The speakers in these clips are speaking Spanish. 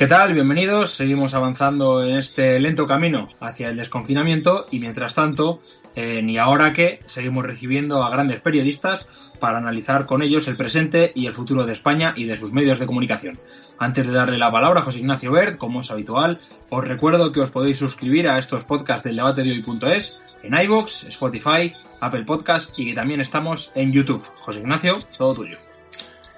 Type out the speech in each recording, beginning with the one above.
¿Qué tal? Bienvenidos. Seguimos avanzando en este lento camino hacia el desconfinamiento y mientras tanto, eh, ni ahora que, seguimos recibiendo a grandes periodistas para analizar con ellos el presente y el futuro de España y de sus medios de comunicación. Antes de darle la palabra a José Ignacio Bert, como es habitual, os recuerdo que os podéis suscribir a estos podcasts del debate de hoy.es en iVoox, Spotify, Apple Podcast y que también estamos en YouTube. José Ignacio, todo tuyo.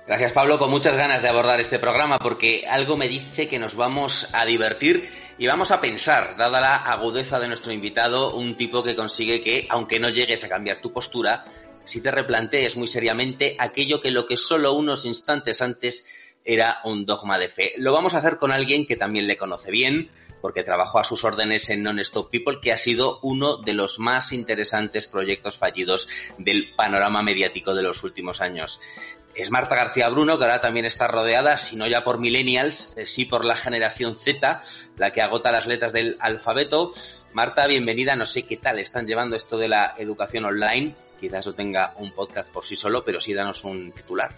Gracias Pablo, con muchas ganas de abordar este programa porque algo me dice que nos vamos a divertir y vamos a pensar, dada la agudeza de nuestro invitado, un tipo que consigue que, aunque no llegues a cambiar tu postura, si te replantees muy seriamente aquello que lo que solo unos instantes antes era un dogma de fe. Lo vamos a hacer con alguien que también le conoce bien, porque trabajó a sus órdenes en Non-Stop People, que ha sido uno de los más interesantes proyectos fallidos del panorama mediático de los últimos años es Marta García Bruno, que ahora también está rodeada, si no ya por millennials, eh, sí por la generación Z, la que agota las letras del alfabeto. Marta, bienvenida. No sé qué tal están llevando esto de la educación online. Quizás no tenga un podcast por sí solo, pero sí danos un titular.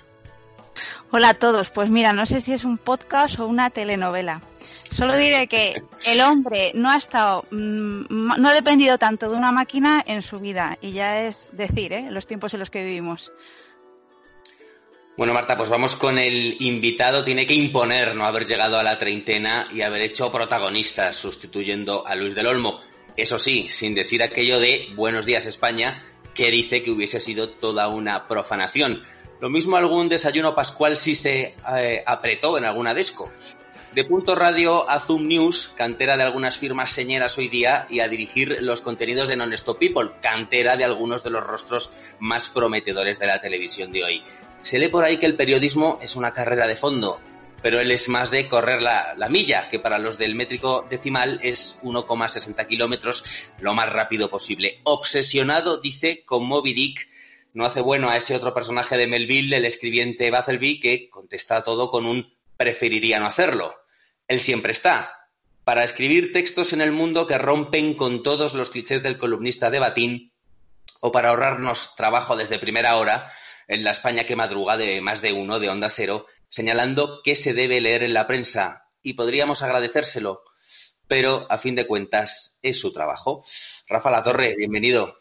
Hola a todos. Pues mira, no sé si es un podcast o una telenovela. Solo diré que el hombre no ha estado, mm, no ha dependido tanto de una máquina en su vida. Y ya es decir, ¿eh? los tiempos en los que vivimos. Bueno, Marta, pues vamos con el invitado. Tiene que imponer no haber llegado a la treintena y haber hecho protagonistas sustituyendo a Luis del Olmo. Eso sí, sin decir aquello de Buenos días España, que dice que hubiese sido toda una profanación. Lo mismo algún desayuno pascual si se eh, apretó en alguna desco. De Punto Radio a Zoom News, cantera de algunas firmas señeras hoy día, y a dirigir los contenidos de Non-Stop People, cantera de algunos de los rostros más prometedores de la televisión de hoy. Se lee por ahí que el periodismo es una carrera de fondo, pero él es más de correr la, milla, que para los del métrico decimal es 1,60 kilómetros lo más rápido posible. Obsesionado, dice, con Moby Dick, no hace bueno a ese otro personaje de Melville, el escribiente Bathelby, que contesta todo con un preferiría no hacerlo. Él siempre está. Para escribir textos en el mundo que rompen con todos los clichés del columnista de Batín, o para ahorrarnos trabajo desde primera hora, en la España que madruga de más de uno de Onda Cero, señalando qué se debe leer en la prensa, y podríamos agradecérselo, pero a fin de cuentas es su trabajo. Rafa La Torre, bienvenido.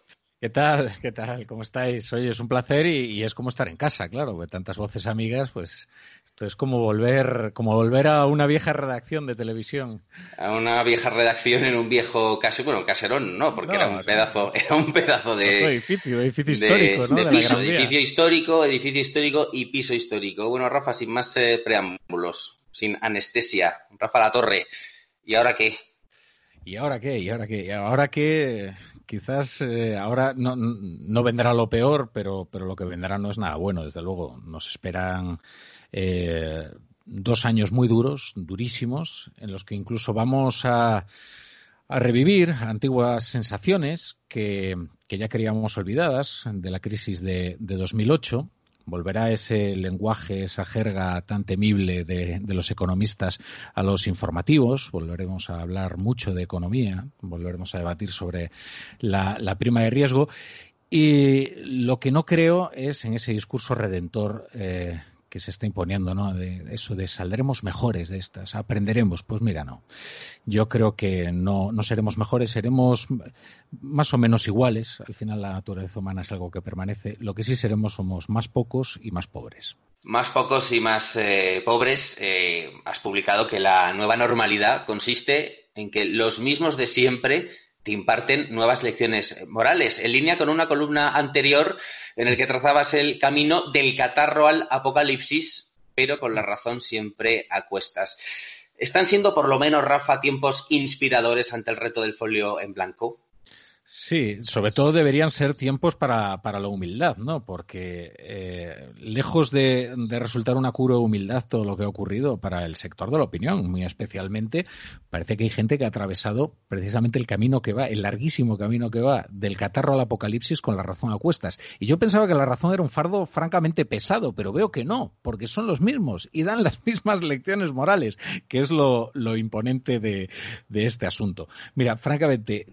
¿Qué tal? ¿Qué tal? ¿Cómo estáis? Oye, es un placer y, es como estar en casa, claro, de tantas voces amigas, pues esto es como volver, como volver a una vieja redacción de televisión. A una vieja redacción en un viejo casi, bueno, caserón, no, porque era un pedazo, era un pedazo de edificio, edificio histórico, ¿no? De, piso, edificio histórico, edificio histórico y piso histórico. Bueno, Rafa, sin más eh, preámbulos, sin anestesia, Rafa La Torre. ¿Y ahora qué? ¿Y ahora qué? ¿Y ahora qué? ¿Y ahora qué? Quizás eh, ahora no, no, vendrá lo peor, pero, pero lo que vendrá no es nada bueno, desde luego. Nos esperan eh, dos años muy duros, durísimos, en los que incluso vamos a, a revivir antiguas sensaciones que, que, ya queríamos olvidadas de la crisis de, de 2008 volverá ese lenguaje, esa jerga tan temible de, los economistas a los informativos, volveremos a hablar mucho de economía, volveremos a debatir sobre la, prima de riesgo. Y lo que no creo es en ese discurso redentor eh, que se está imponiendo, ¿no? De eso de saldremos mejores de estas, aprenderemos. Pues mira, no. Yo creo que no, no seremos mejores, seremos más o menos iguales. Al final la naturaleza humana es algo que permanece. Lo que sí seremos somos más pocos y más pobres. Más pocos y más eh, pobres. Eh, has publicado que la nueva normalidad consiste en que los mismos de siempre te imparten nuevas lecciones morales, en línea con una columna anterior en el que trazabas el camino del catarro al apocalipsis, pero con la razón siempre a cuestas. ¿Están siendo por lo menos, Rafa, tiempos inspiradores ante el reto del folio en blanco? Sí, sobre todo deberían ser tiempos para, para la humildad, ¿no? Porque eh, lejos de, de, resultar una cura de humildad todo lo que ha ocurrido para el sector de la opinión, muy especialmente, parece que hay gente que ha atravesado precisamente el camino que va, el larguísimo camino que va del catarro al apocalipsis con la razón a cuestas. Y yo pensaba que la razón era un fardo francamente pesado, pero veo que no, porque son los mismos y dan las mismas lecciones morales, que es lo, lo imponente de, de este asunto. Mira, francamente,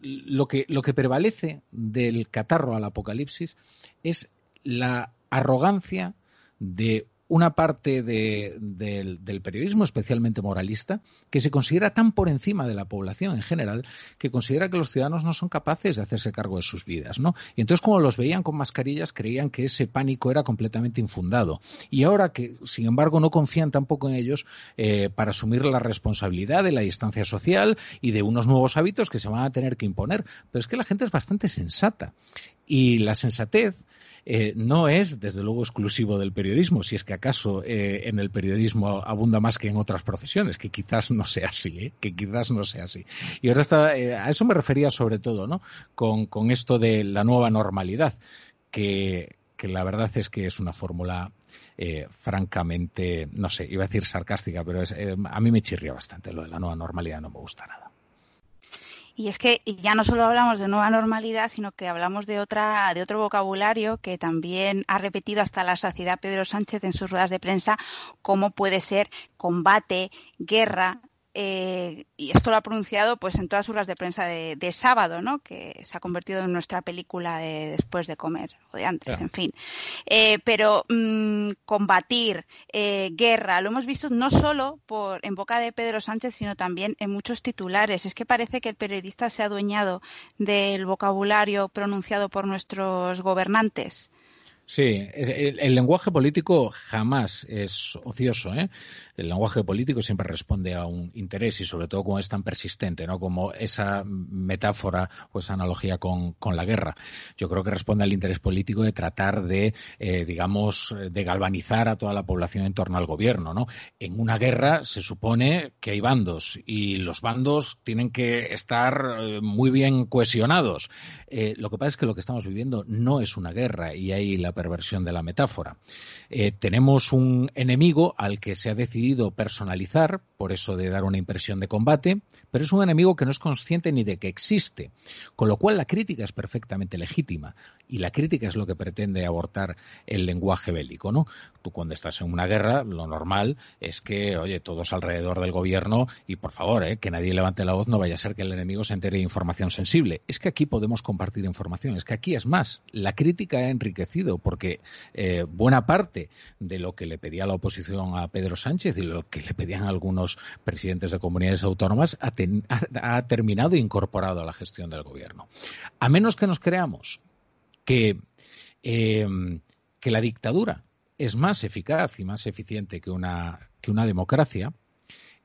lo que lo que prevalece del catarro al apocalipsis es la arrogancia de una parte del, periodismo, especialmente moralista, que se considera tan por encima de la población en general, que considera que los ciudadanos no son capaces de hacerse cargo de sus vidas, ¿no? Y entonces, como los veían con mascarillas, creían que ese pánico era completamente infundado. Y ahora que, sin embargo, no confían tampoco en ellos eh, para asumir la responsabilidad de la distancia social y de unos nuevos hábitos que se van a tener que imponer. Pero es que la gente es bastante sensata. Y la sensatez eh, no es, desde luego, exclusivo del periodismo, si es que acaso eh, en el periodismo abunda más que en otras profesiones, que quizás no sea así, ¿eh? que quizás no sea así. Y ahora está, a eso me refería sobre todo, ¿no? Con, esto de la nueva normalidad, que, la verdad es que es una fórmula francamente, no sé, iba a decir sarcástica, pero a mí me chirría bastante lo de la nueva normalidad, no me gusta nada. Y es que ya no solo hablamos de nueva normalidad, sino que hablamos de otra, de otro vocabulario que también ha repetido hasta la saciedad Pedro Sánchez en sus ruedas de prensa, como puede ser combate, guerra, eh, y esto lo ha pronunciado pues en todas sus horas de prensa de, sábado, ¿no? que se ha convertido en nuestra película de después de comer o de antes, en fin. Eh, pero mm, combatir, eh, guerra, lo hemos visto no solo por en boca de Pedro Sánchez, sino también en muchos titulares. Es que parece que el periodista se ha adueñado del vocabulario pronunciado por nuestros gobernantes. Sí, el, lenguaje político jamás es ocioso. ¿eh? El lenguaje político siempre responde a un interés y sobre todo cuando es tan persistente, ¿no? Como esa metáfora o esa analogía con, la guerra. Yo creo que responde al interés político de tratar de, eh, digamos, de galvanizar a toda la población en torno al gobierno, ¿no? En una guerra se supone que hay bandos y los bandos tienen que estar eh, muy bien cohesionados. lo que pasa es que lo que estamos viviendo no es una guerra y hay la perversión de la metáfora. Eh, tenemos un enemigo al que se ha decidido personalizar, por eso de dar una impresión de combate, pero es un enemigo que no es consciente ni de que existe, con lo cual la crítica es perfectamente legítima y la crítica es lo que pretende abortar el lenguaje bélico, ¿no? Tú cuando estás en una guerra, lo normal es que, oye, todos alrededor del gobierno y por favor, ¿eh? que nadie levante la voz, no vaya a ser que el enemigo se entere de información sensible. Es que aquí podemos compartir información, es que aquí es más, la crítica ha enriquecido porque eh, buena parte de lo que le pedía la oposición a Pedro Sánchez y lo que le pedían algunos presidentes de comunidades autónomas ha, terminado incorporado a la gestión del gobierno. A menos que nos creamos que, eh, que la dictadura es más eficaz y más eficiente que una, que una democracia,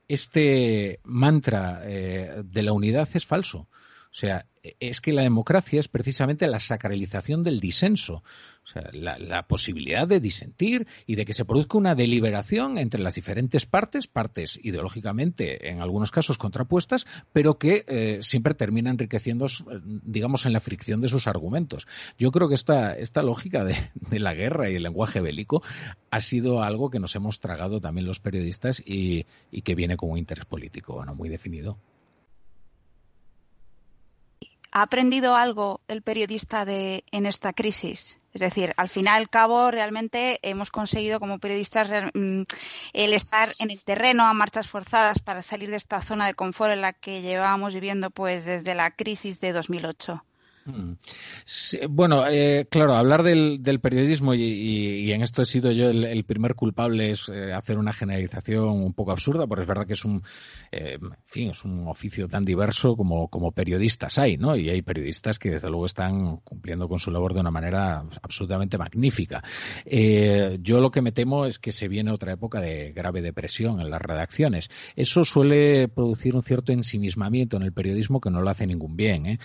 este mantra eh, de la unidad es falso. O sea, es que la democracia es precisamente la sacralización del disenso, o sea, la, posibilidad de disentir y de que se produzca una deliberación entre las diferentes partes, partes ideológicamente en algunos casos contrapuestas, pero que eh, siempre termina enriqueciendo, digamos, en la fricción de sus argumentos. Yo creo que esta, esta lógica de, la guerra y el lenguaje bélico ha sido algo que nos hemos tragado también los periodistas y, que viene con un interés político bueno, muy definido. ¿Ha aprendido algo el periodista de, en esta crisis? Es decir, al final al cabo, realmente hemos conseguido como periodistas mm, el estar en el terreno a marchas forzadas para salir de esta zona de confort en la que llevábamos viviendo pues desde la crisis de 2008. Mm. bueno, eh, claro, hablar del, periodismo y, en esto he sido yo el, primer culpable es eh, hacer una generalización un poco absurda, porque es verdad que es un, eh, fin, es un oficio tan diverso como, como periodistas hay, ¿no? Y hay periodistas que desde luego están cumpliendo con su labor de una manera absolutamente magnífica. yo lo que me temo es que se viene otra época de grave depresión en las redacciones. Eso suele producir un cierto ensimismamiento en el periodismo que no lo hace ningún bien, ¿eh?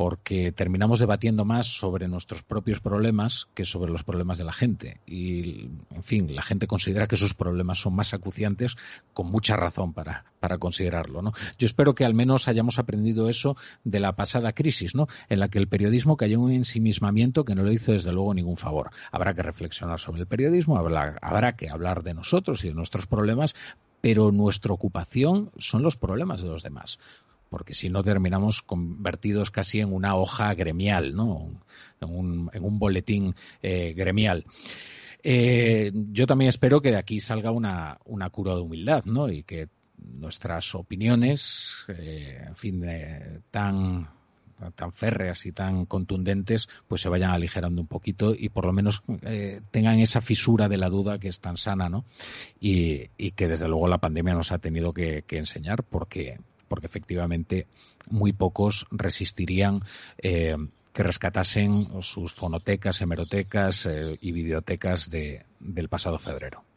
Porque terminamos debatiendo más sobre nuestros propios problemas que sobre los problemas de la gente. Y, en fin, la gente considera que sus problemas son más acuciantes, con mucha razón para, para considerarlo. ¿no? Yo espero que al menos hayamos aprendido eso de la pasada crisis, ¿no? en la que el periodismo cayó en un ensimismamiento que no le hizo desde luego ningún favor. Habrá que reflexionar sobre el periodismo, habrá, habrá que hablar de nosotros y de nuestros problemas, pero nuestra ocupación son los problemas de los demás porque si no terminamos convertidos casi en una hoja gremial, ¿no? En un, boletín eh, gremial. Eh, yo también espero que de aquí salga una, una cura de humildad, ¿no? Y que nuestras opiniones, eh, en fin, tan tan férreas y tan contundentes, pues se vayan aligerando un poquito y por lo menos eh, tengan esa fisura de la duda que es tan sana, ¿no? Y, que desde luego la pandemia nos ha tenido que, enseñar porque porque efectivamente muy pocos resistirían eh, que rescatasen sus fonotecas, hemerotecas eh, y videotecas de, del pasado febrero.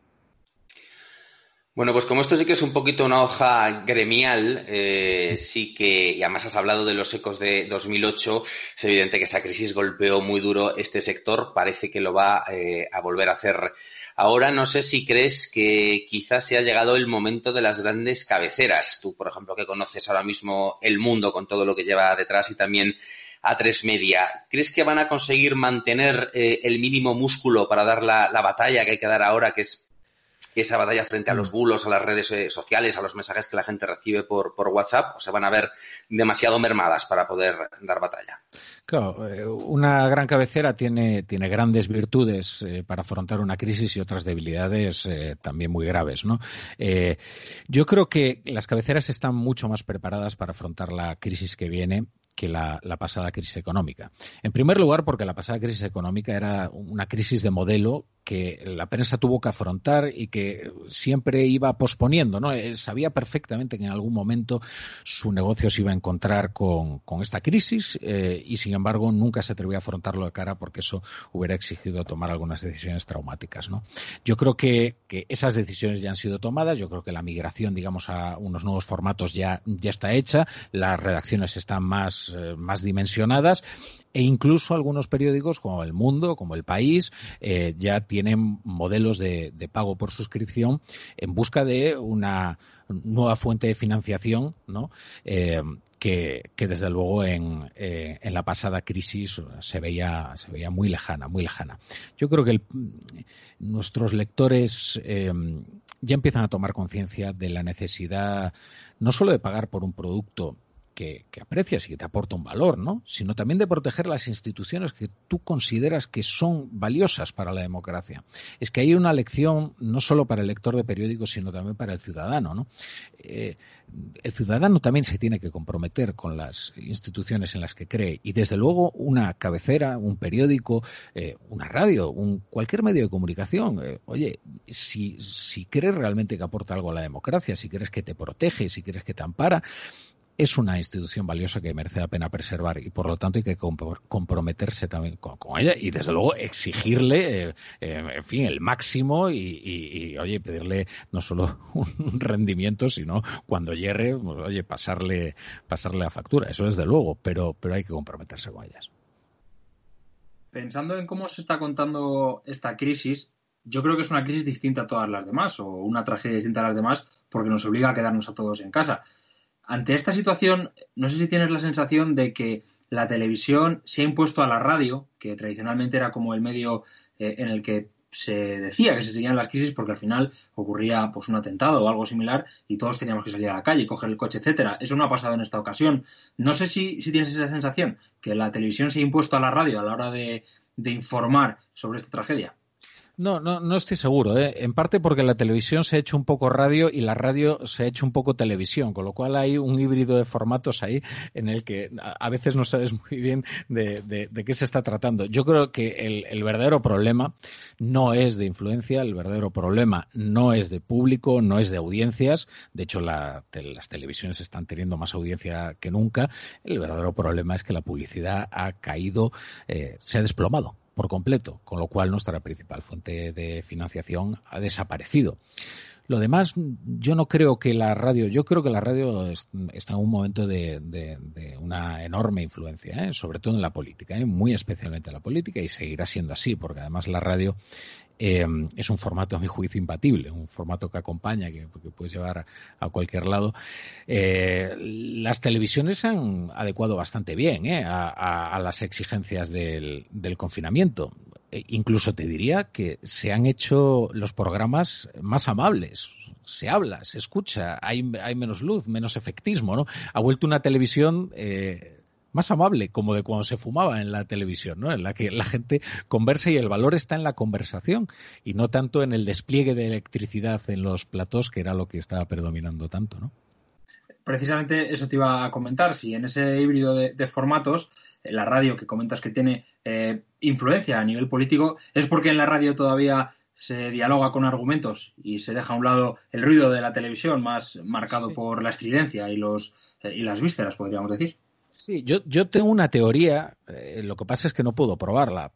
Bueno, pues como esto sí que es un poquito una hoja gremial, eh, sí que, y además has hablado de los ecos de 2008, es evidente que esa crisis golpeó muy duro este sector, parece que lo va eh, a volver a hacer. Ahora no sé si crees que quizás se ha llegado el momento de las grandes cabeceras. Tú, por ejemplo, que conoces ahora mismo el mundo con todo lo que lleva detrás y también a tres media. ¿Crees que van a conseguir mantener eh, el mínimo músculo para dar la, la batalla que hay que dar ahora, que es esa batalla frente a los mm. bulos, a las redes eh, sociales, a los mensajes que la gente recibe por, por WhatsApp, o se van a ver demasiado mermadas para poder dar batalla. Claro, eh, una gran cabecera tiene, tiene grandes virtudes eh, para afrontar una crisis y otras debilidades también muy graves. ¿no? yo creo que las cabeceras están mucho más preparadas para afrontar la crisis que viene que la, pasada crisis económica. En primer lugar, porque la pasada crisis económica era una crisis de modelo que la prensa tuvo que afrontar y que siempre iba posponiendo. ¿no? Eh, sabía perfectamente que en algún momento su negocio se iba a encontrar con, esta crisis eh, y, sin embargo, nunca se atrevió a afrontarlo de cara porque eso hubiera exigido tomar algunas decisiones traumáticas. ¿no? Yo creo que, esas decisiones ya han sido tomadas. Yo creo que la migración, digamos, a unos nuevos formatos ya, ya está hecha. Las redacciones están más eh, más, dimensionadas e incluso algunos periódicos como El Mundo, como El País, eh, ya tienen modelos de, pago por suscripción en busca de una nueva fuente de financiación, ¿no? Eh, que, desde luego en, la pasada crisis se veía, se veía muy lejana, muy lejana. Yo creo que nuestros lectores ya empiezan a tomar conciencia de la necesidad no solo de pagar por un producto que, aprecias y que te aporta un valor, ¿no? Sino también de proteger las instituciones que tú consideras que son valiosas para la democracia. Es que hay una lección no solo para el lector de periódicos, sino también para el ciudadano, ¿no? Eh, el ciudadano también se tiene que comprometer con las instituciones en las que cree y desde luego una cabecera, un periódico, eh, una radio, un cualquier medio de comunicación. Eh, oye, si, si crees realmente que aporta algo a la democracia, si crees que te protege, si crees que te ampara, es una institución valiosa que merece la pena preservar y por lo tanto hay que comprometerse también con, ella y desde luego exigirle, eh, eh, en fin, el máximo y, oye, pedirle no solo un rendimiento, sino cuando llegue, pues, oye, pasarle, pasarle la factura. Eso desde luego, pero, pero hay que comprometerse con ellas. Pensando en cómo se está contando esta crisis, yo creo que es una crisis distinta a todas las demás o una tragedia distinta a las demás porque nos obliga a quedarnos a todos en casa ante esta situación, no sé si tienes la sensación de que la televisión se ha impuesto a la radio, que tradicionalmente era como el medio eh, en el que se decía que se seguían las crisis porque al final ocurría pues un atentado o algo similar y todos teníamos que salir a la calle, coger el coche, etcétera. Eso no ha pasado en esta ocasión. No sé si, si tienes esa sensación, que la televisión se ha impuesto a la radio a la hora de informar sobre esta tragedia. No, no, no estoy seguro. ¿eh? En parte porque la televisión se ha hecho un poco radio y la radio se ha hecho un poco televisión, con lo cual hay un híbrido de formatos ahí en el que a veces no sabes muy bien de, qué se está tratando. Yo creo que el, verdadero problema no es de influencia, el verdadero problema no es de público, no es de audiencias. De hecho, las televisiones están teniendo más audiencia que nunca. El verdadero problema es que la publicidad ha caído, eh, se ha desplomado por completo, con lo cual nuestra principal fuente de financiación ha desaparecido. Lo demás, yo no creo que la radio, yo creo que la radio está en un momento de, una enorme influencia, ¿eh? sobre todo en la política, ¿eh? muy especialmente en la política y seguirá siendo así, porque además la radio eh, es un formato, a mi juicio, impatible, un formato que acompaña, que, puedes llevar a cualquier lado. Eh, las televisiones se han adecuado bastante bien eh, a, las exigencias del, confinamiento. E incluso te diría que se han hecho los programas más amables se habla, se escucha, hay, hay menos luz, menos efectismo, ¿no? Ha vuelto una televisión eh, más amable, como de cuando se fumaba en la televisión, ¿no? En la que la gente conversa y el valor está en la conversación y no tanto en el despliegue de electricidad en los platos, que era lo que estaba predominando tanto, ¿no? precisamente eso te iba a comentar. Si en ese híbrido de, formatos, la radio que comentas que tiene eh, influencia a nivel político, es porque en la radio todavía se dialoga con argumentos y se deja a un lado el ruido de la televisión más marcado por la estridencia y, los, eh, y las vísceras, podríamos decir. Sí, yo, yo tengo una teoría, eh, lo que pasa es que no puedo probarla,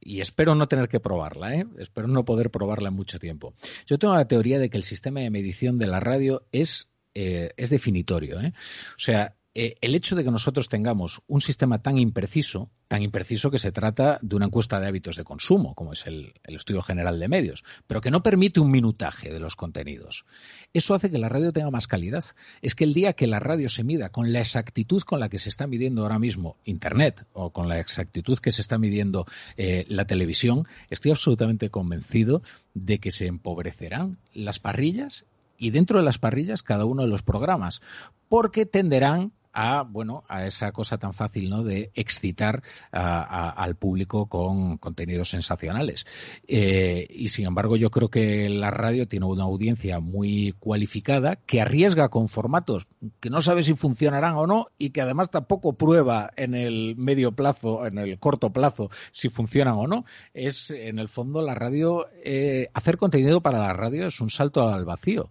y espero no tener que probarla, ¿eh? espero no poder probarla en mucho tiempo. Yo tengo la teoría de que el sistema de medición de la radio es, eh, es definitorio. ¿eh? O sea, eh, el hecho de que nosotros tengamos un sistema tan impreciso, tan impreciso que se trata de una encuesta de hábitos de consumo, como es el, Estudio General de Medios, pero que no permite un minutaje de los contenidos. Eso hace que la radio tenga más calidad. Es que el día que la radio se mida con la exactitud con la que se está midiendo ahora mismo Internet o con la exactitud que se está midiendo eh, la televisión, estoy absolutamente convencido de que se empobrecerán las parrillas y dentro de las parrillas cada uno de los programas, porque tenderán a bueno a esa cosa tan fácil no de excitar al público con contenidos sensacionales. Eh, y sin embargo yo creo que la radio tiene una audiencia muy cualificada que arriesga con formatos que no sabe si funcionarán o no y que además tampoco prueba en el medio plazo en el corto plazo si funcionan o no. Es en el fondo la radio eh, hacer contenido para la radio es un salto al vacío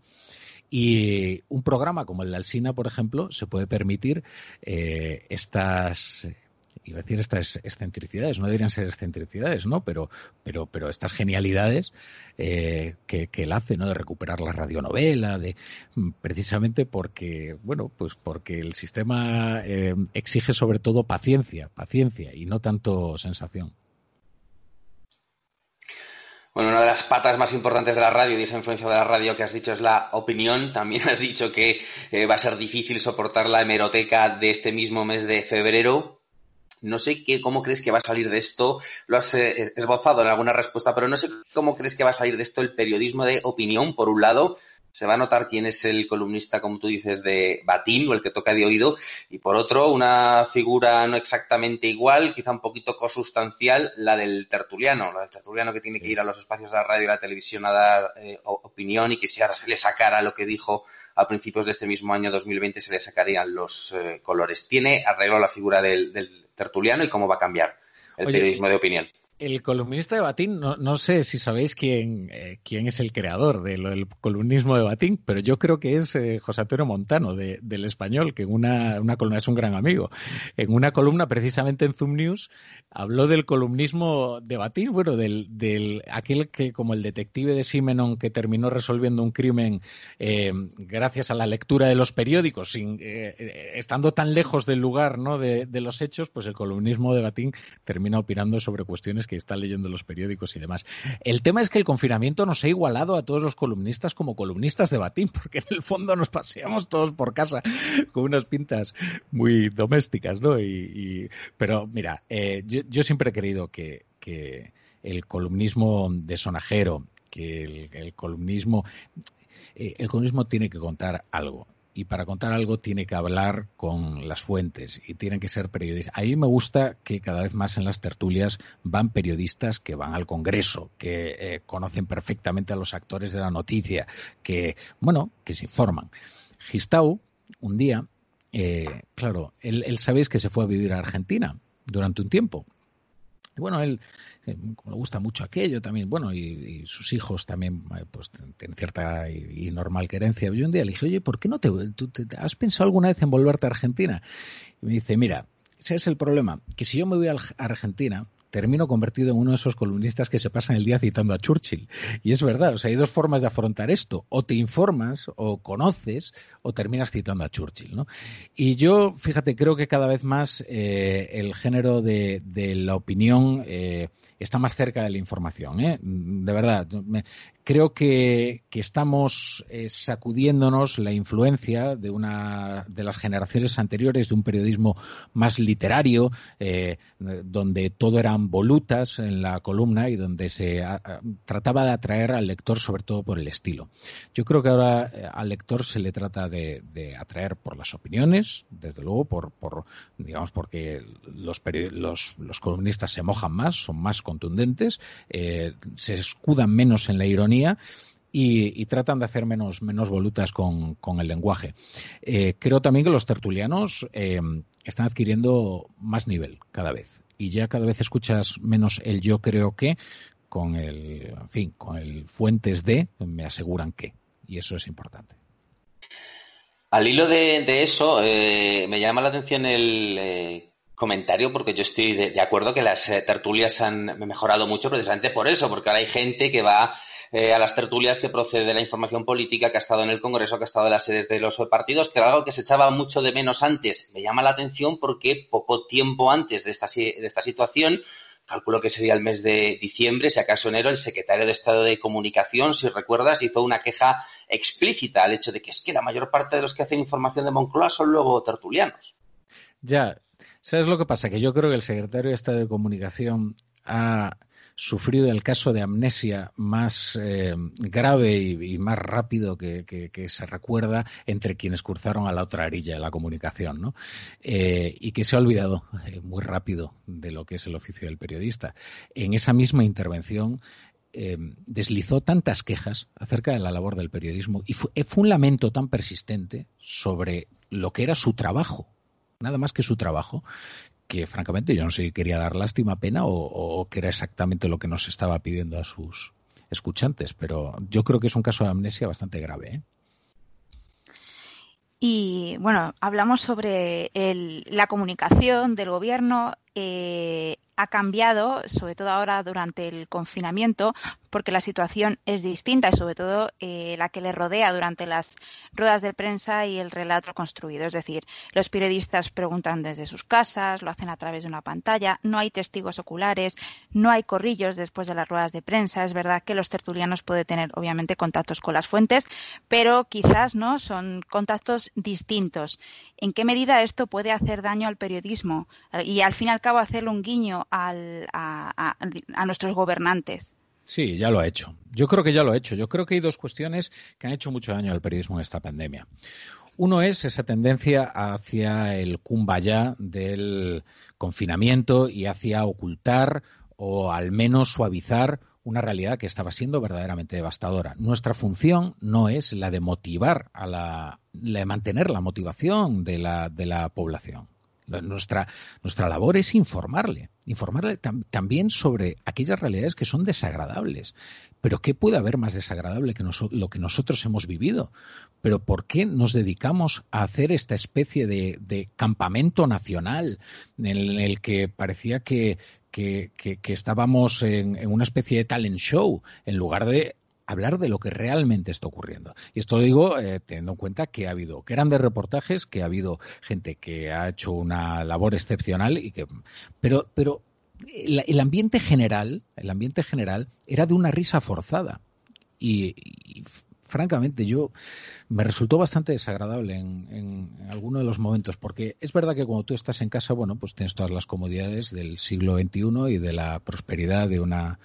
y un programa como el de Alsina, por ejemplo, se puede permitir eh, estas iba a decir estas excentricidades, no deberían ser excentricidades, ¿no? Pero, pero, pero estas genialidades eh, que, él hace, ¿no? De recuperar la radionovela, de precisamente porque, bueno, pues porque el sistema eh, exige sobre todo paciencia, paciencia y no tanto sensación. Bueno, una de las patas más importantes de la radio y esa influencia de la radio que has dicho es la opinión. También has dicho que eh, va a ser difícil soportar la hemeroteca de este mismo mes de febrero. No sé qué, cómo crees que va a salir de esto. Lo has eh, esbozado en alguna respuesta, pero no sé cómo crees que va a salir de esto el periodismo de opinión, por un lado, se va a notar quién es el columnista, como tú dices, de batín o el que toca de oído, y por otro, una figura no exactamente igual, quizá un poquito cosustancial, la del tertuliano, la del tertuliano que tiene que ir a los espacios de la radio y la televisión a dar eh, opinión y que si ahora se le sacara lo que dijo a principios de este mismo año 2020 se le sacarían los eh, colores. ¿Tiene arreglo la figura del, tertuliano y cómo va a cambiar el periodismo de opinión? El columnista de Batín, no, sé si sabéis quién, eh, es el creador del columnismo de Batín, pero yo creo que es eh, José Antonio Montano, del español, que en una, columna es un gran amigo. En una columna, precisamente en Zoom News, habló del columnismo de Batín, bueno, del, del aquel que, como el detective de Simenon, que terminó resolviendo un crimen eh, gracias a la lectura de los periódicos, sin, estando tan lejos del lugar ¿no? de, de los hechos, pues el columnismo de Batín termina opinando sobre cuestiones que que está leyendo los periódicos y demás. El tema es que el confinamiento nos ha igualado a todos los columnistas como columnistas de batín, porque en el fondo nos paseamos todos por casa con unas pintas muy domésticas, ¿no? Y, pero mira, eh, yo, siempre he creído que, el columnismo de sonajero, que el, columnismo, eh, el columnismo tiene que contar algo y para contar algo tiene que hablar con las fuentes y tienen que ser periodistas. A mí me gusta que cada vez más en las tertulias van periodistas que van al Congreso, que eh, conocen perfectamente a los actores de la noticia, que, bueno, que se informan. Gistau, un día, eh, claro, él, él sabéis que se fue a vivir a Argentina durante un tiempo. Y bueno, él eh, le gusta mucho aquello también, bueno, y, sus hijos también eh, pues tienen cierta y, normal querencia. Yo un día le dije, oye, ¿por qué no te, te, has pensado alguna vez en volverte a Argentina? Y me dice, mira, ese es el problema, que si yo me voy a Argentina, termino convertido en uno de esos columnistas que se pasan el día citando a Churchill. Y es verdad, o sea, hay dos formas de afrontar esto. O te informas, o conoces, o terminas citando a Churchill, ¿no? Y yo, fíjate, creo que cada vez más eh, el género de, la opinión eh, está más cerca de la información, ¿eh? De verdad, creo que, estamos eh, sacudiéndonos la influencia de una de las generaciones anteriores de un periodismo más literario, eh, donde todo eran volutas en la columna y donde se trataba de atraer al lector sobre todo por el estilo. Yo creo que ahora eh, al lector se le trata de, atraer por las opiniones, desde luego por, por digamos porque los, los, los columnistas se mojan más, son más contundentes, se escudan menos en la ironía y, tratan de hacer menos, menos volutas con, el lenguaje. Eh, creo también que los tertulianos eh, están adquiriendo más nivel cada vez y ya cada vez escuchas menos el yo creo que con el, en fin, con el fuentes de me aseguran que y eso es importante. Al hilo de, eso, eh, me llama la atención el comentario porque yo estoy de, acuerdo que las eh, tertulias han mejorado mucho precisamente por eso, porque ahora hay gente que va eh, a las tertulias que procede de la información política, que ha estado en el Congreso, que ha estado en las sedes de los partidos, que era algo que se echaba mucho de menos antes. Me llama la atención porque poco tiempo antes de esta, de esta situación, calculo que sería el mes de diciembre, si acaso enero, el secretario de Estado de Comunicación, si recuerdas, hizo una queja explícita al hecho de que es que la mayor parte de los que hacen información de Moncloa son luego tertulianos. Ya, ¿Sabes lo que pasa? Que yo creo que el secretario de Estado de Comunicación ha sufrido el caso de amnesia más eh, grave y, más rápido que, se recuerda entre quienes cruzaron a la otra orilla de la comunicación, ¿no? Eh, y que se ha olvidado eh, muy rápido de lo que es el oficio del periodista. En esa misma intervención deslizó tantas quejas acerca de la labor del periodismo y fue un lamento tan persistente sobre lo que era su trabajo nada más que su trabajo, que francamente yo no sé si quería dar lástima, pena o, que era exactamente lo que nos estaba pidiendo a sus escuchantes, pero yo creo que es un caso de amnesia bastante grave. ¿eh? Y bueno, hablamos sobre la comunicación del gobierno. Eh, ha cambiado, sobre todo ahora durante el confinamiento, porque la situación es distinta y sobre todo eh, la que le rodea durante las ruedas de prensa y el relato construido. Es decir, los periodistas preguntan desde sus casas, lo hacen a través de una pantalla, no hay testigos oculares, no hay corrillos después de las ruedas de prensa. Es verdad que los tertulianos pueden tener obviamente contactos con las fuentes, pero quizás no son contactos distintos. ¿En qué medida esto puede hacer daño al periodismo y al fin y al cabo hacerle un guiño a nuestros gobernantes? Sí, ya lo ha hecho. Yo creo que ya lo ha hecho. Yo creo que hay dos cuestiones que han hecho mucho daño al periodismo en esta pandemia. Uno es esa tendencia hacia el kumbaya del confinamiento y hacia ocultar o al menos suavizar una realidad que estaba siendo verdaderamente devastadora. Nuestra función no es la de motivar a la, la de mantener la motivación de la, de la población. Nuestra, nuestra labor es informarle, informarle también sobre aquellas realidades que son desagradables. Pero ¿qué puede haber más desagradable que lo que nosotros hemos vivido? Pero ¿por qué nos dedicamos a hacer esta especie de, campamento nacional en el, que parecía que, que, estábamos en, en, una especie de talent show en lugar de hablar de lo que realmente está ocurriendo. Y esto lo digo eh, teniendo en cuenta que ha habido grandes reportajes, que ha habido gente que ha hecho una labor excepcional y que, pero, pero el, ambiente general, el ambiente general era de una risa forzada. Y, francamente yo me resultó bastante desagradable en, en, alguno de los momentos porque es verdad que cuando tú estás en casa bueno pues tienes todas las comodidades del siglo XXI y de la prosperidad de una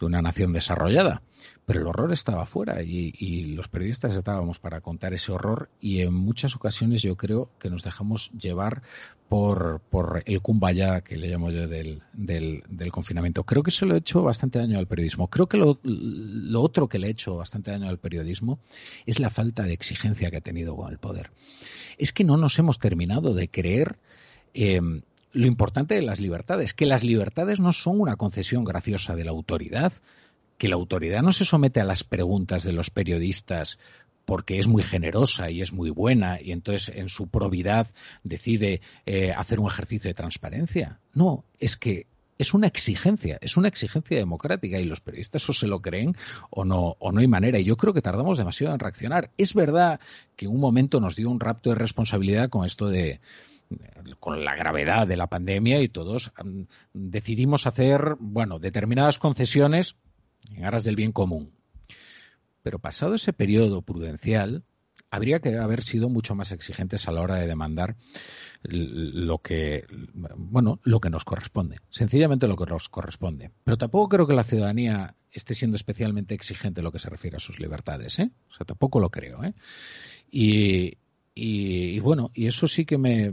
de una nación desarrollada pero el horror estaba afuera y, los periodistas estábamos para contar ese horror y en muchas ocasiones yo creo que nos dejamos llevar por, por el kumbaya que le llamo yo del, del, confinamiento. Creo que eso lo ha hecho bastante daño al periodismo. Creo que lo, lo, otro que le ha hecho bastante daño al periodismo es la falta de exigencia que ha tenido con el poder. Es que no nos hemos terminado de creer eh, lo importante de las libertades, que las libertades no son una concesión graciosa de la autoridad, que la autoridad no se somete a las preguntas de los periodistas porque es muy generosa y es muy buena y entonces en su probidad decide eh, hacer un ejercicio de transparencia. No, es que es una exigencia, es una exigencia democrática y los periodistas o se lo creen o no, o no hay manera. Y yo creo que tardamos demasiado en reaccionar. Es verdad que en un momento nos dio un rapto de responsabilidad con esto de, con la gravedad de la pandemia y todos mm, decidimos hacer, bueno, determinadas concesiones en aras del bien común. Pero pasado ese periodo prudencial, habría que haber sido mucho más exigentes a la hora de demandar lo que bueno lo que nos corresponde sencillamente lo que nos corresponde pero tampoco creo que la ciudadanía esté siendo especialmente exigente en lo que se refiere a sus libertades ¿eh? o sea tampoco lo creo ¿eh? y, y, bueno y eso sí que me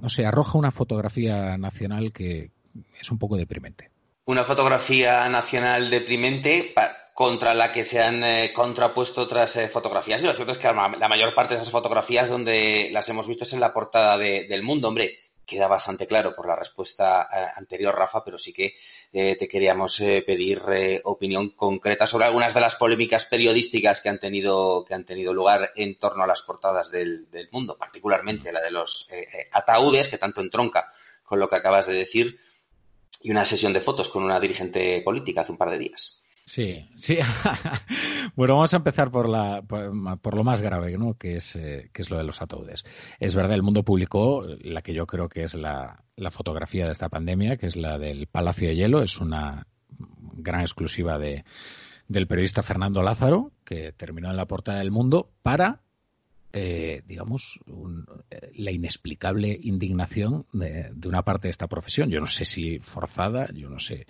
no sé arroja una fotografía nacional que es un poco deprimente una fotografía nacional deprimente contra la que se han eh, contrapuesto otras eh, fotografías. Y lo cierto es que la, mayor parte de esas fotografías donde las hemos visto es en la portada del mundo. Hombre, queda bastante claro por la respuesta eh, anterior, Rafa, pero sí que te queríamos pedir opinión concreta sobre algunas de las polémicas periodísticas que han tenido, que han tenido lugar en torno a las portadas del mundo, particularmente la de los ataúdes, que tanto entronca con lo que acabas de decir, y una sesión de fotos con una dirigente política hace un par de días. Sí, sí. bueno, vamos a empezar por, la, por, lo más grave, ¿no? Que es, eh, que es lo de los ataúdes. Es verdad, el mundo publicó la que yo creo que es la, la fotografía de esta pandemia, que es la del Palacio de Hielo. Es una gran exclusiva de, del periodista Fernando Lázaro, que terminó en la portada del mundo, para eh, digamos, eh, la inexplicable indignación de, una parte de esta profesión. Yo no sé si forzada, yo no sé,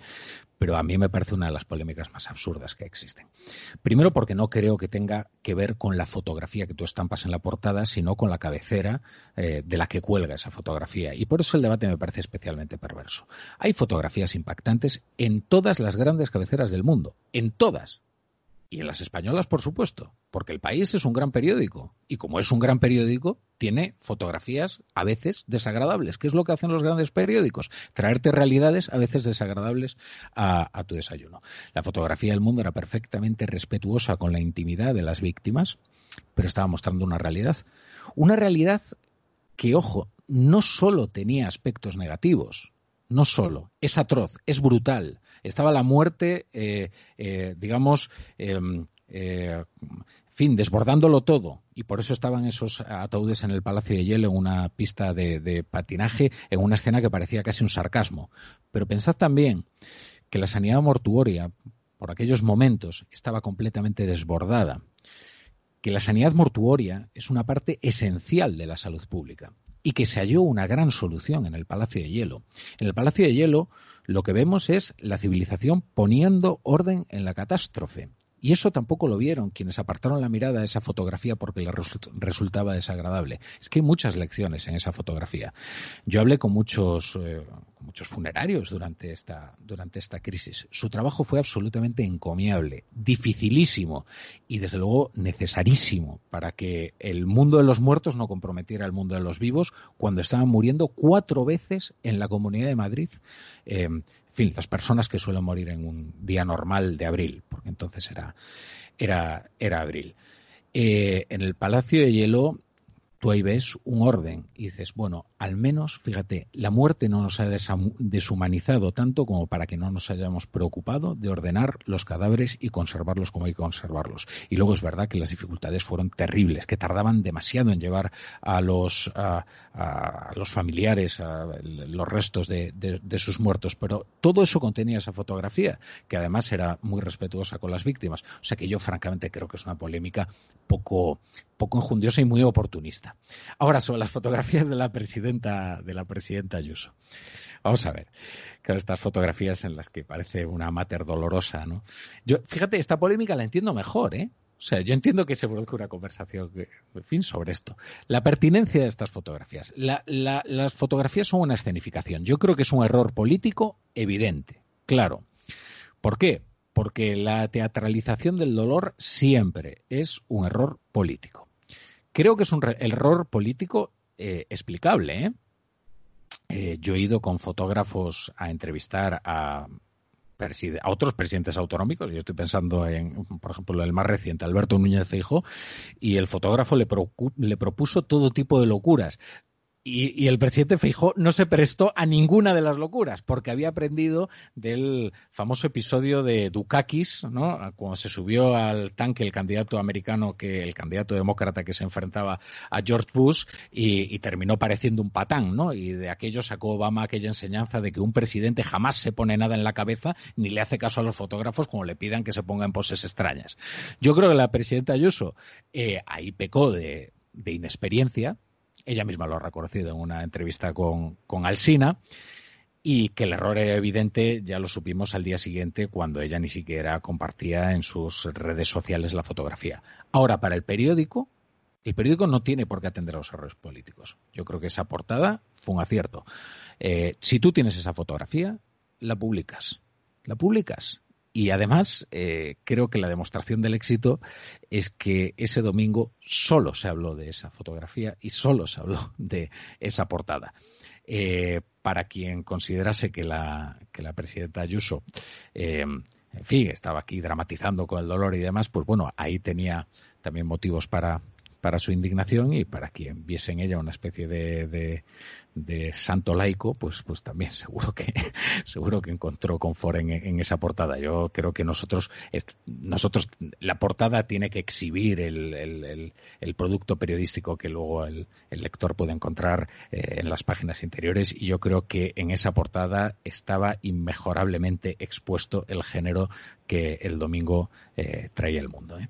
pero a mí me parece una de las polémicas más absurdas que existen. Primero porque no creo que tenga que ver con la fotografía que tú estampas en la portada, sino con la cabecera eh, de la que cuelga esa fotografía. Y por eso el debate me parece especialmente perverso. Hay fotografías impactantes en todas las grandes cabeceras del mundo, en todas y en las españolas, por supuesto, porque el país es un gran periódico. Y como es un gran periódico, tiene fotografías a veces desagradables. ¿Qué es lo que hacen los grandes periódicos? Traerte realidades a veces desagradables a, tu desayuno. La fotografía del mundo era perfectamente respetuosa con la intimidad de las víctimas, pero estaba mostrando una realidad. Una realidad que, ojo, no solo tenía aspectos negativos, no solo, es atroz, es brutal, estaba la muerte, eh, eh, digamos, em, eh, fin, desbordándolo todo. Y por eso estaban esos ataúdes en el Palacio de Hielo, en una pista de, patinaje, en una escena que parecía casi un sarcasmo. Pero pensad también que la sanidad mortuoria, por aquellos momentos, estaba completamente desbordada. Que la sanidad mortuoria es una parte esencial de la salud pública y que se halló una gran solución en el Palacio de Hielo. En el Palacio de Hielo lo que vemos es la civilización poniendo orden en la catástrofe. Y eso tampoco lo vieron quienes apartaron la mirada a esa fotografía porque les resultaba desagradable. Es que hay muchas lecciones en esa fotografía. Yo hablé con muchos, eh, con muchos funerarios durante esta, durante esta crisis. Su trabajo fue absolutamente encomiable, dificilísimo y desde luego necesarísimo para que el mundo de los muertos no comprometiera al mundo de los vivos cuando estaban muriendo cuatro veces en la Comunidad de Madrid. Eh, en fin, las personas que suelen morir en un día normal de abril, porque entonces era, era, era abril. Eh, en el Palacio de Hielo tú ahí ves un orden y dices, bueno, al menos, fíjate, la muerte no nos ha deshumanizado tanto como para que no nos hayamos preocupado de ordenar los cadáveres y conservarlos como hay que conservarlos. Y luego es verdad que las dificultades fueron terribles, que tardaban demasiado en llevar a los, familiares a los restos de, sus muertos, pero todo eso contenía esa fotografía, que además era muy respetuosa con las víctimas. O sea que yo francamente creo que es una polémica poco, poco enjundiosa y muy oportunista. Ahora sobre las fotografías de la de la presidenta Ayuso. Vamos a ver. Claro, estas fotografías en las que parece una mater dolorosa, ¿no? Yo, fíjate, esta polémica la entiendo mejor, ¿eh? O sea, yo entiendo que se produzca una conversación, en fin, sobre esto. La pertinencia de estas fotografías. las fotografías son una escenificación. Yo creo que es un error político evidente, claro. ¿Por qué? Porque la teatralización del dolor siempre es un error político. Creo que es un error político eh, explicable. ¿eh? ¿eh? yo he ido con fotógrafos a entrevistar a, otros presidentes autonómicos. Yo estoy pensando en, por ejemplo, el más reciente, Alberto Núñez Feijóo, y el fotógrafo le, le propuso todo tipo de locuras. Y, el presidente Feijó no se prestó a ninguna de las locuras, porque había aprendido del famoso episodio de Dukakis, ¿no? Cuando se subió al tanque el candidato americano, que el candidato demócrata que se enfrentaba a George Bush y, terminó pareciendo un patán, ¿no? Y de aquello sacó Obama aquella enseñanza de que un presidente jamás se pone nada en la cabeza ni le hace caso a los fotógrafos como le pidan que se ponga en poses extrañas. Yo creo que la presidenta Ayuso eh, ahí pecó de inexperiencia, ella misma lo ha reconocido en una entrevista con, con Alsina y que el error era evidente, ya lo supimos al día siguiente cuando ella ni siquiera compartía en sus redes sociales la fotografía. Ahora, para el periódico, el periódico no tiene por qué atender a los errores políticos. Yo creo que esa portada fue un acierto. Eh, si tú tienes esa fotografía, la publicas. La publicas Y además, eh, creo que la demostración del éxito es que ese domingo solo se habló de esa fotografía y solo se habló de esa portada. Eh, para quien considerase que la, que la presidenta Ayuso, eh, en fin, estaba aquí dramatizando con el dolor y demás, pues bueno, ahí tenía también motivos para, para su indignación y para quien viese en ella una especie de, de, santo laico, pues, pues también seguro que, seguro que encontró confort en, en esa portada. Yo creo que nosotros, nosotros, la portada tiene que exhibir el, el, el, producto periodístico que luego el, lector puede encontrar eh, en las páginas interiores y yo creo que en esa portada estaba inmejorablemente expuesto el género que el domingo eh, traía el mundo. ¿eh?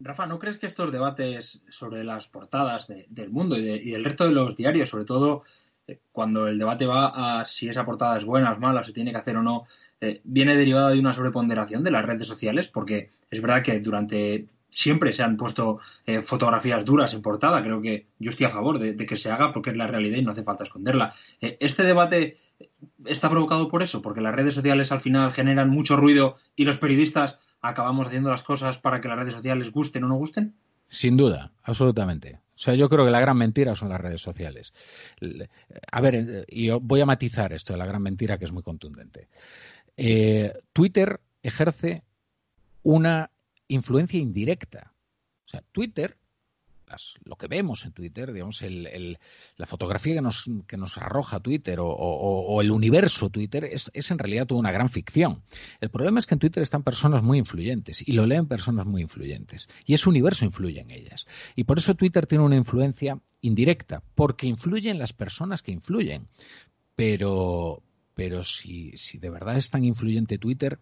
Rafa, ¿no crees que estos debates sobre las portadas del mundo y, del resto de los diarios, sobre todo eh, cuando el debate va a si esa portada es buena, es mala, si tiene que hacer o no, eh, viene derivado de una sobreponderación de las redes sociales? Porque es verdad que durante siempre se han puesto eh, fotografías duras en portada. Creo que yo estoy a favor de, que se haga porque es la realidad y no hace falta esconderla. este debate está provocado por eso, porque las redes sociales al final generan mucho ruido y los periodistas acabamos haciendo las cosas para que las redes sociales gusten o no gusten? Sin duda, absolutamente. O sea, yo creo que la gran mentira son las redes sociales. A ver, y voy a matizar esto de la gran mentira que es muy contundente. Eh, Twitter ejerce una influencia indirecta. O sea, Twitter lo que vemos en Twitter, digamos, la fotografía que nos, que nos arroja Twitter o, el universo Twitter es, es, en realidad toda una gran ficción. El problema es que en Twitter están personas muy influyentes y lo leen personas muy influyentes y ese universo influye en ellas. Y por eso Twitter tiene una influencia indirecta, porque influyen las personas que influyen. Pero, pero si, si de verdad es tan influyente Twitter,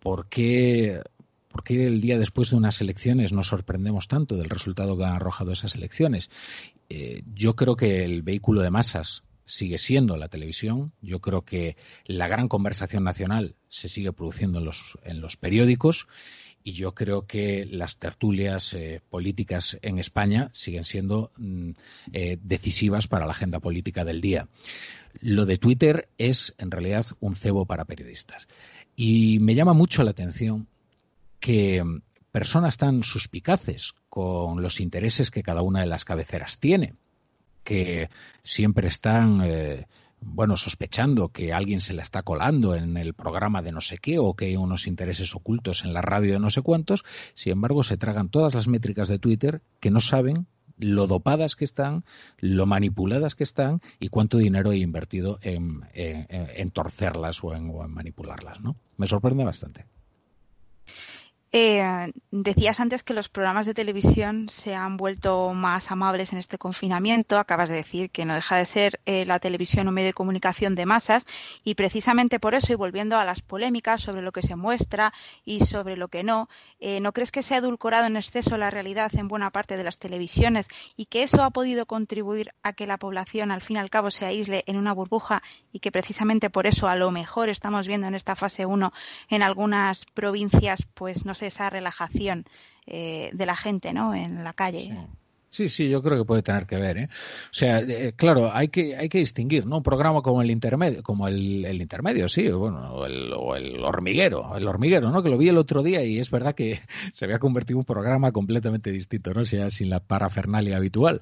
¿por qué ¿Por qué el día después de unas elecciones nos sorprendemos tanto del resultado que han arrojado esas elecciones? Eh, yo creo que el vehículo de masas sigue siendo la televisión. Yo creo que la gran conversación nacional se sigue produciendo en los, en los periódicos y yo creo que las tertulias eh, políticas en España siguen siendo mm, eh, decisivas para la agenda política del día. Lo de Twitter es en realidad un cebo para periodistas. Y me llama mucho la atención que personas tan suspicaces con los intereses que cada una de las cabeceras tiene, que siempre están, eh, bueno, sospechando que alguien se la está colando en el programa de no sé qué o que hay unos intereses ocultos en la radio de no sé cuántos, sin embargo se tragan todas las métricas de Twitter que no saben lo dopadas que están, lo manipuladas que están y cuánto dinero he invertido en, en, torcerlas o en, o en manipularlas, ¿no? Me sorprende bastante. Eh, decías antes que los programas de televisión se han vuelto más amables en este confinamiento. Acabas de decir que no deja de ser eh, la televisión un medio de comunicación de masas y precisamente por eso, y volviendo a las polémicas sobre lo que se muestra y sobre lo que no, eh, ¿no crees que se ha edulcorado en exceso la realidad en buena parte de las televisiones y que eso ha podido contribuir a que la población al fin y al cabo se aísle en una burbuja y que precisamente por eso a lo mejor estamos viendo en esta fase 1 en algunas provincias pues no esa relajación eh, de la gente, ¿no? En la calle. Sí. Sí, yo creo que puede tener que ver. ¿eh? O sea, eh, claro, hay que, hay que distinguir, ¿no? Un programa como el intermedio, como el, intermedio, sí, bueno, o el, hormiguero, el hormiguero, ¿no? Que lo vi el otro día y es verdad que se había convertido en un programa completamente distinto, ¿no? Sin la parafernalia habitual.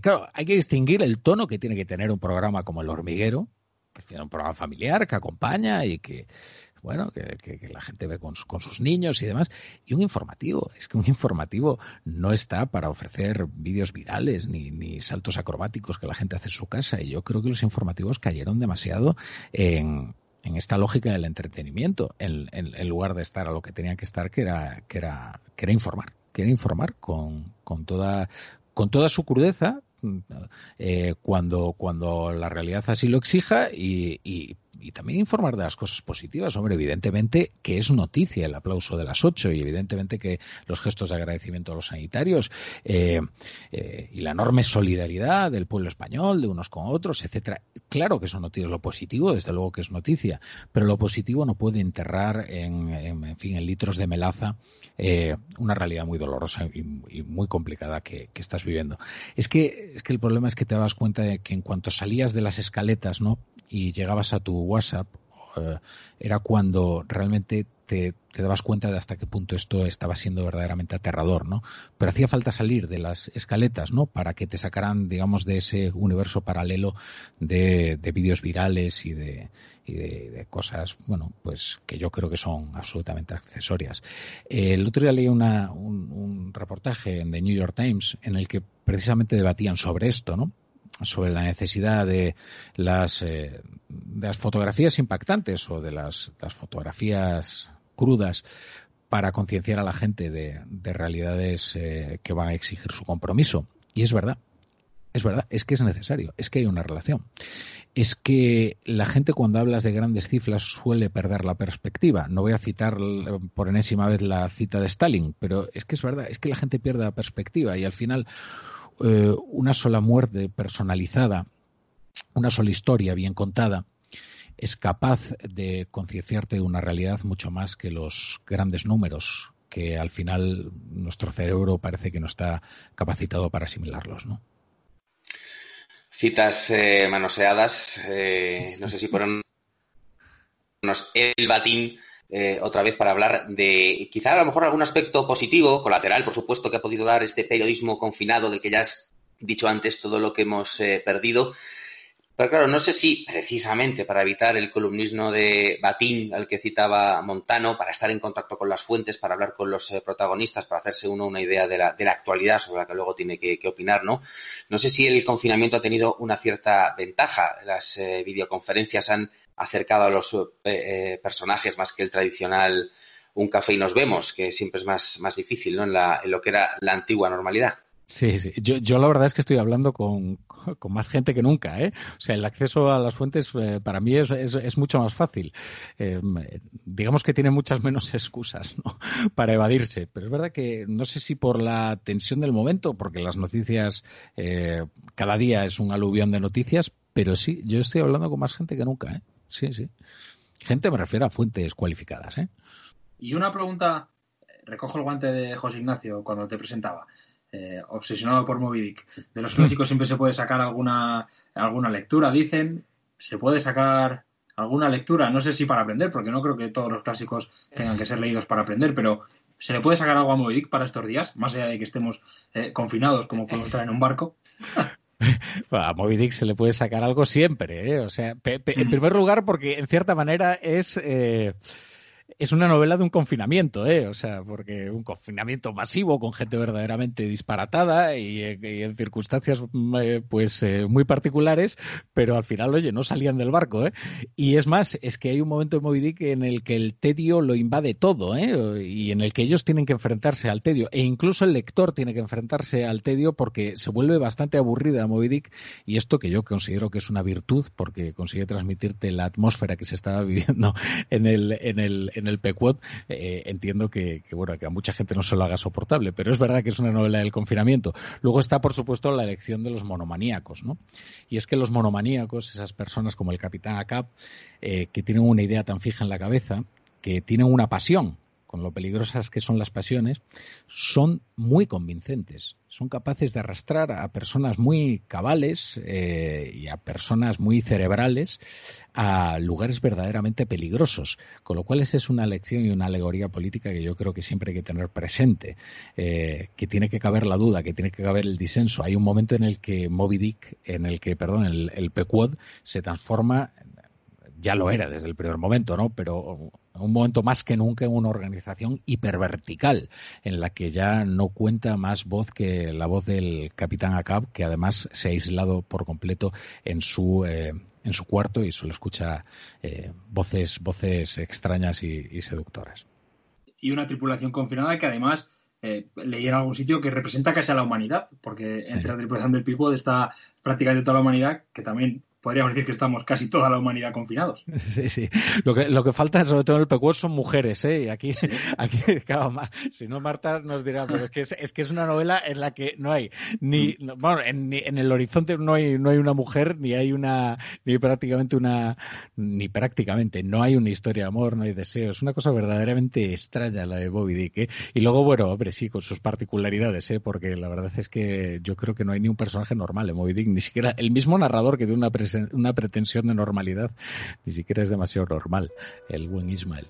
Claro, hay que distinguir el tono que tiene que tener un programa como el hormiguero, que tiene un programa familiar que acompaña y que bueno, que, la gente ve con, sus niños y demás. Y un informativo, es que un informativo no está para ofrecer vídeos virales ni, saltos acrobáticos que la gente hace en su casa. Y yo creo que los informativos cayeron demasiado en, esta lógica del entretenimiento, en, lugar de estar a lo que tenían que estar, que era, que era, que era informar, que era informar con, con toda, con toda su crudeza, eh, cuando, cuando la realidad así lo exija y, y también informar de las cosas positivas. Hombre, evidentemente que es noticia el aplauso de las ocho y evidentemente que los gestos de agradecimiento a los sanitarios eh, eh, y la enorme solidaridad del pueblo español, de unos con otros, etcétera. Claro que son noticias. Lo positivo, desde luego que es noticia, pero lo positivo no puede enterrar en, fin, en litros de melaza eh, una realidad muy dolorosa y, muy complicada que, que, estás viviendo. Es que, es que el problema es que te das cuenta de que en cuanto salías de las escaletas, ¿no? Y llegabas a tu WhatsApp eh, era cuando realmente te, dabas cuenta de hasta qué punto esto estaba siendo verdaderamente aterrador, ¿no? Pero hacía falta salir de las escaletas, ¿no? Para que te sacaran, digamos, de ese universo paralelo de, vídeos virales y de, de, cosas, bueno, pues que yo creo que son absolutamente accesorias. El otro día leí una, un, un reportaje en The New York Times en el que precisamente debatían sobre esto, ¿no? Sobre la necesidad de las, eh, de las fotografías impactantes o de las, las fotografías crudas para concienciar a la gente de, de realidades eh, que van a exigir su compromiso. Y es verdad, es verdad, es que es necesario, es que hay una relación. Es que la gente cuando hablas de grandes cifras suele perder la perspectiva. No voy a citar por enésima vez la cita de Stalin, pero es que es verdad, es que la gente pierde la perspectiva y al final eh, una sola muerte personalizada, una sola historia bien contada, es capaz de concienciarte de una realidad mucho más que los grandes números que al final nuestro cerebro parece que no está capacitado para asimilarlos, ¿no? Citas eh, manoseadas, eh, no sé si ponernos el batín eh, otra vez para hablar de quizá a lo mejor algún aspecto positivo, colateral, por supuesto, que ha podido dar este periodismo confinado del que ya has dicho antes todo lo que hemos eh, perdido. Pero claro, no sé si precisamente para evitar el columnismo de Batín al que citaba Montano, para estar en contacto con las fuentes, para hablar con los eh, protagonistas, para hacerse uno una idea de la, de la, actualidad sobre la que luego tiene que, opinar, ¿no? No sé si el confinamiento ha tenido una cierta ventaja. Las eh, videoconferencias han acercado a los eh, personajes más que el tradicional un café y nos vemos, que siempre es más, más difícil, ¿no? En, la, en lo que era la antigua normalidad. Sí, sí. Yo, yo la verdad es que estoy hablando con, con más gente que nunca, ¿eh? O sea, el acceso a las fuentes eh, para mí es, es, mucho más fácil. Eh, digamos que tiene muchas menos excusas, ¿no? Para evadirse. Pero es verdad que no sé si por la tensión del momento, porque las noticias, eh, cada día es un aluvión de noticias, pero sí, yo estoy hablando con más gente que nunca, ¿eh? Sí, sí. Gente me refiero a fuentes cualificadas, ¿eh? Y una pregunta, recojo el guante de José Ignacio cuando te presentaba. Eh, obsesionado por Moby Dick. De los clásicos siempre se puede sacar alguna, alguna lectura, dicen. Se puede sacar alguna lectura, no sé si para aprender, porque no creo que todos los clásicos tengan que ser leídos para aprender, pero ¿se le puede sacar algo a Moby Dick para estos días? Más allá de que estemos eh, confinados como podemos estar en un barco. a Moby Dick se le puede sacar algo siempre, ¿eh? O sea, en primer lugar, porque en cierta manera es es una novela de un confinamiento, ¿eh? O sea, porque un confinamiento masivo con gente verdaderamente disparatada y, en circunstancias eh, pues eh, muy particulares, pero al final, oye, no salían del barco, ¿eh? Y es más, es que hay un momento en Moby en el que el tedio lo invade todo, ¿eh? Y en el que ellos tienen que enfrentarse al tedio e incluso el lector tiene que enfrentarse al tedio porque se vuelve bastante aburrida Moby Dick y esto que yo considero que es una virtud porque consigue transmitirte la atmósfera que se estaba viviendo en el en el en el Pequot, eh, entiendo que, bueno, que a mucha gente no se lo haga soportable, pero es verdad que es una novela del confinamiento. Luego está, por supuesto, la elección de los monomaníacos, ¿no? Y es que los monomaníacos, esas personas como el Capitán Acap, eh, que tienen una idea tan fija en la cabeza, que tienen una pasión, con lo peligrosas que son las pasiones, son muy convincentes. Son capaces de arrastrar a personas muy cabales eh, y a personas muy cerebrales a lugares verdaderamente peligrosos. Con lo cual esa es una lección y una alegoría política que yo creo que siempre hay que tener presente, eh, que tiene que caber la duda, que tiene que caber el disenso. Hay un momento en el que Moby Dick, en el que, perdón, el, el Pequod se transforma ya lo era desde el primer momento, ¿no? Pero un momento más que nunca en una organización hipervertical, en la que ya no cuenta más voz que la voz del capitán Acab, que además se ha aislado por completo en su eh, en su cuarto y solo escucha eh, voces voces extrañas y, seductoras. Y una tripulación confinada que además eh, leí en algún sitio que representa casi a la humanidad, porque entre la tripulación del Pipo está prácticamente toda la humanidad, que también podríamos decir que estamos casi toda la humanidad confinados. Sí, sí. Lo que, lo que falta, sobre todo en el PQR, son mujeres, ¿eh? Y aquí, aquí si no, Marta nos dirá, pero es que es, que es una novela en la que no hay ni, bueno, en, en, el horizonte no hay, no hay una mujer, ni hay una, ni prácticamente una, ni prácticamente, no hay una historia de amor, no hay deseo. Es una cosa verdaderamente extraña la de Bobby Dick, ¿eh? Y luego, bueno, hombre, sí, con sus particularidades, ¿eh? Porque la verdad es que yo creo que no hay ni un personaje normal en Bobby Dick, ni siquiera el mismo narrador que de una presencia una pretensión de normalidad. Ni siquiera es demasiado normal el buen Ismael.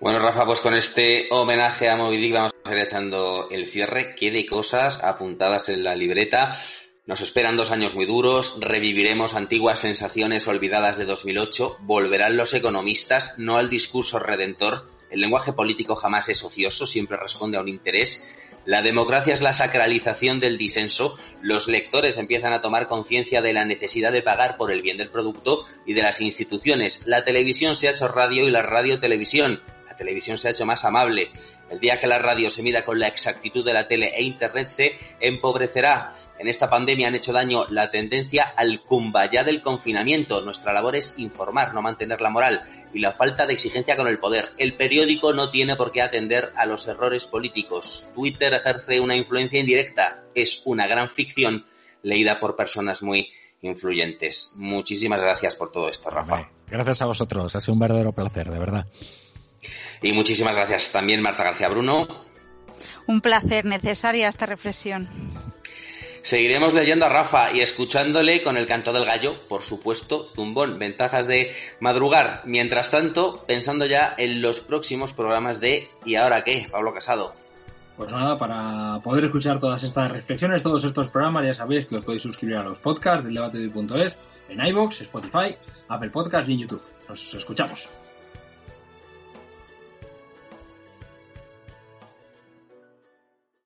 Bueno, Rafa, pues con este homenaje a Moby vamos a ir echando el cierre. Qué de cosas apuntadas en la libreta. Nos esperan dos años muy duros, reviviremos antiguas sensaciones olvidadas de 2008, volverán los economistas, no al discurso redentor. El lenguaje político jamás es ocioso, siempre responde a un interés. La democracia es la sacralización del disenso. Los lectores empiezan a tomar conciencia de la necesidad de pagar por el bien del producto y de las instituciones. La televisión se ha hecho radio y la radio televisión. La televisión se ha hecho más amable. El día que la radio se mida con la exactitud de la tele e Internet se empobrecerá. En esta pandemia han hecho daño la tendencia al cumbayá del confinamiento. Nuestra labor es informar, no mantener la moral y la falta de exigencia con el poder. El periódico no tiene por qué atender a los errores políticos. Twitter ejerce una influencia indirecta. Es una gran ficción leída por personas muy influyentes. Muchísimas gracias por todo esto, Rafa. Gracias a vosotros. Ha sido un verdadero placer, de verdad. Y muchísimas gracias también, Marta García Bruno. Un placer, necesaria esta reflexión. Seguiremos leyendo a Rafa y escuchándole con el canto del gallo, por supuesto, zumbón, ventajas de madrugar. Mientras tanto, pensando ya en los próximos programas de ¿Y ahora qué? Pablo Casado. Pues nada, para poder escuchar todas estas reflexiones, todos estos programas, ya sabéis que os podéis suscribir a los podcasts del debate de en iVoox, Spotify, Apple Podcasts y en YouTube. Nos escuchamos.